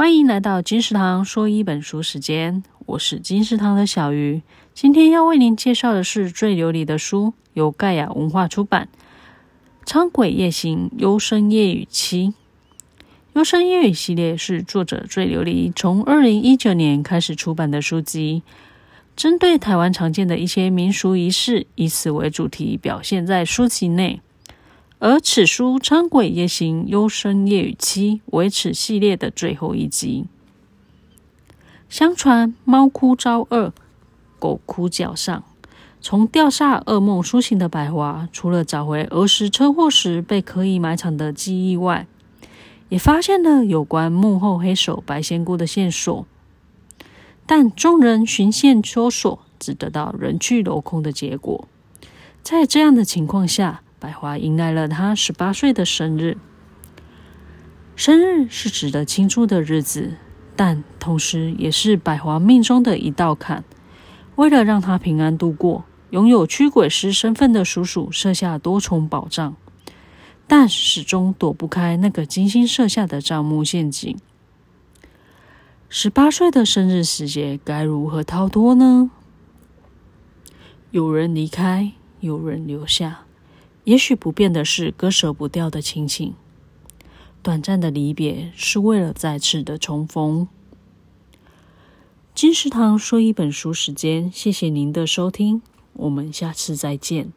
欢迎来到金石堂说一本书时间，我是金石堂的小鱼。今天要为您介绍的是最流离的书，由盖亚文化出版，《仓鬼夜行优生夜雨七》。优生夜语系列是作者最流离从二零一九年开始出版的书籍，针对台湾常见的一些民俗仪式，以此为主题表现在书籍内。而此书《仓鬼夜行幽生夜雨七》为此系列的最后一集。相传猫哭遭饿，狗哭脚上。从掉下噩梦苏醒的百华，除了找回儿时车祸时被刻意埋藏的记忆外，也发现了有关幕后黑手白仙姑的线索。但众人循线搜索，只得到人去楼空的结果。在这样的情况下，百华迎来了她十八岁的生日。生日是值得庆祝的日子，但同时也是百华命中的一道坎。为了让她平安度过，拥有驱鬼师身份的叔叔设下多重保障，但始终躲不开那个精心设下的账目陷阱。十八岁的生日时节，该如何逃脱呢？有人离开，有人留下。也许不变的是割舍不掉的亲情，短暂的离别是为了再次的重逢。金石堂说一本书时间，谢谢您的收听，我们下次再见。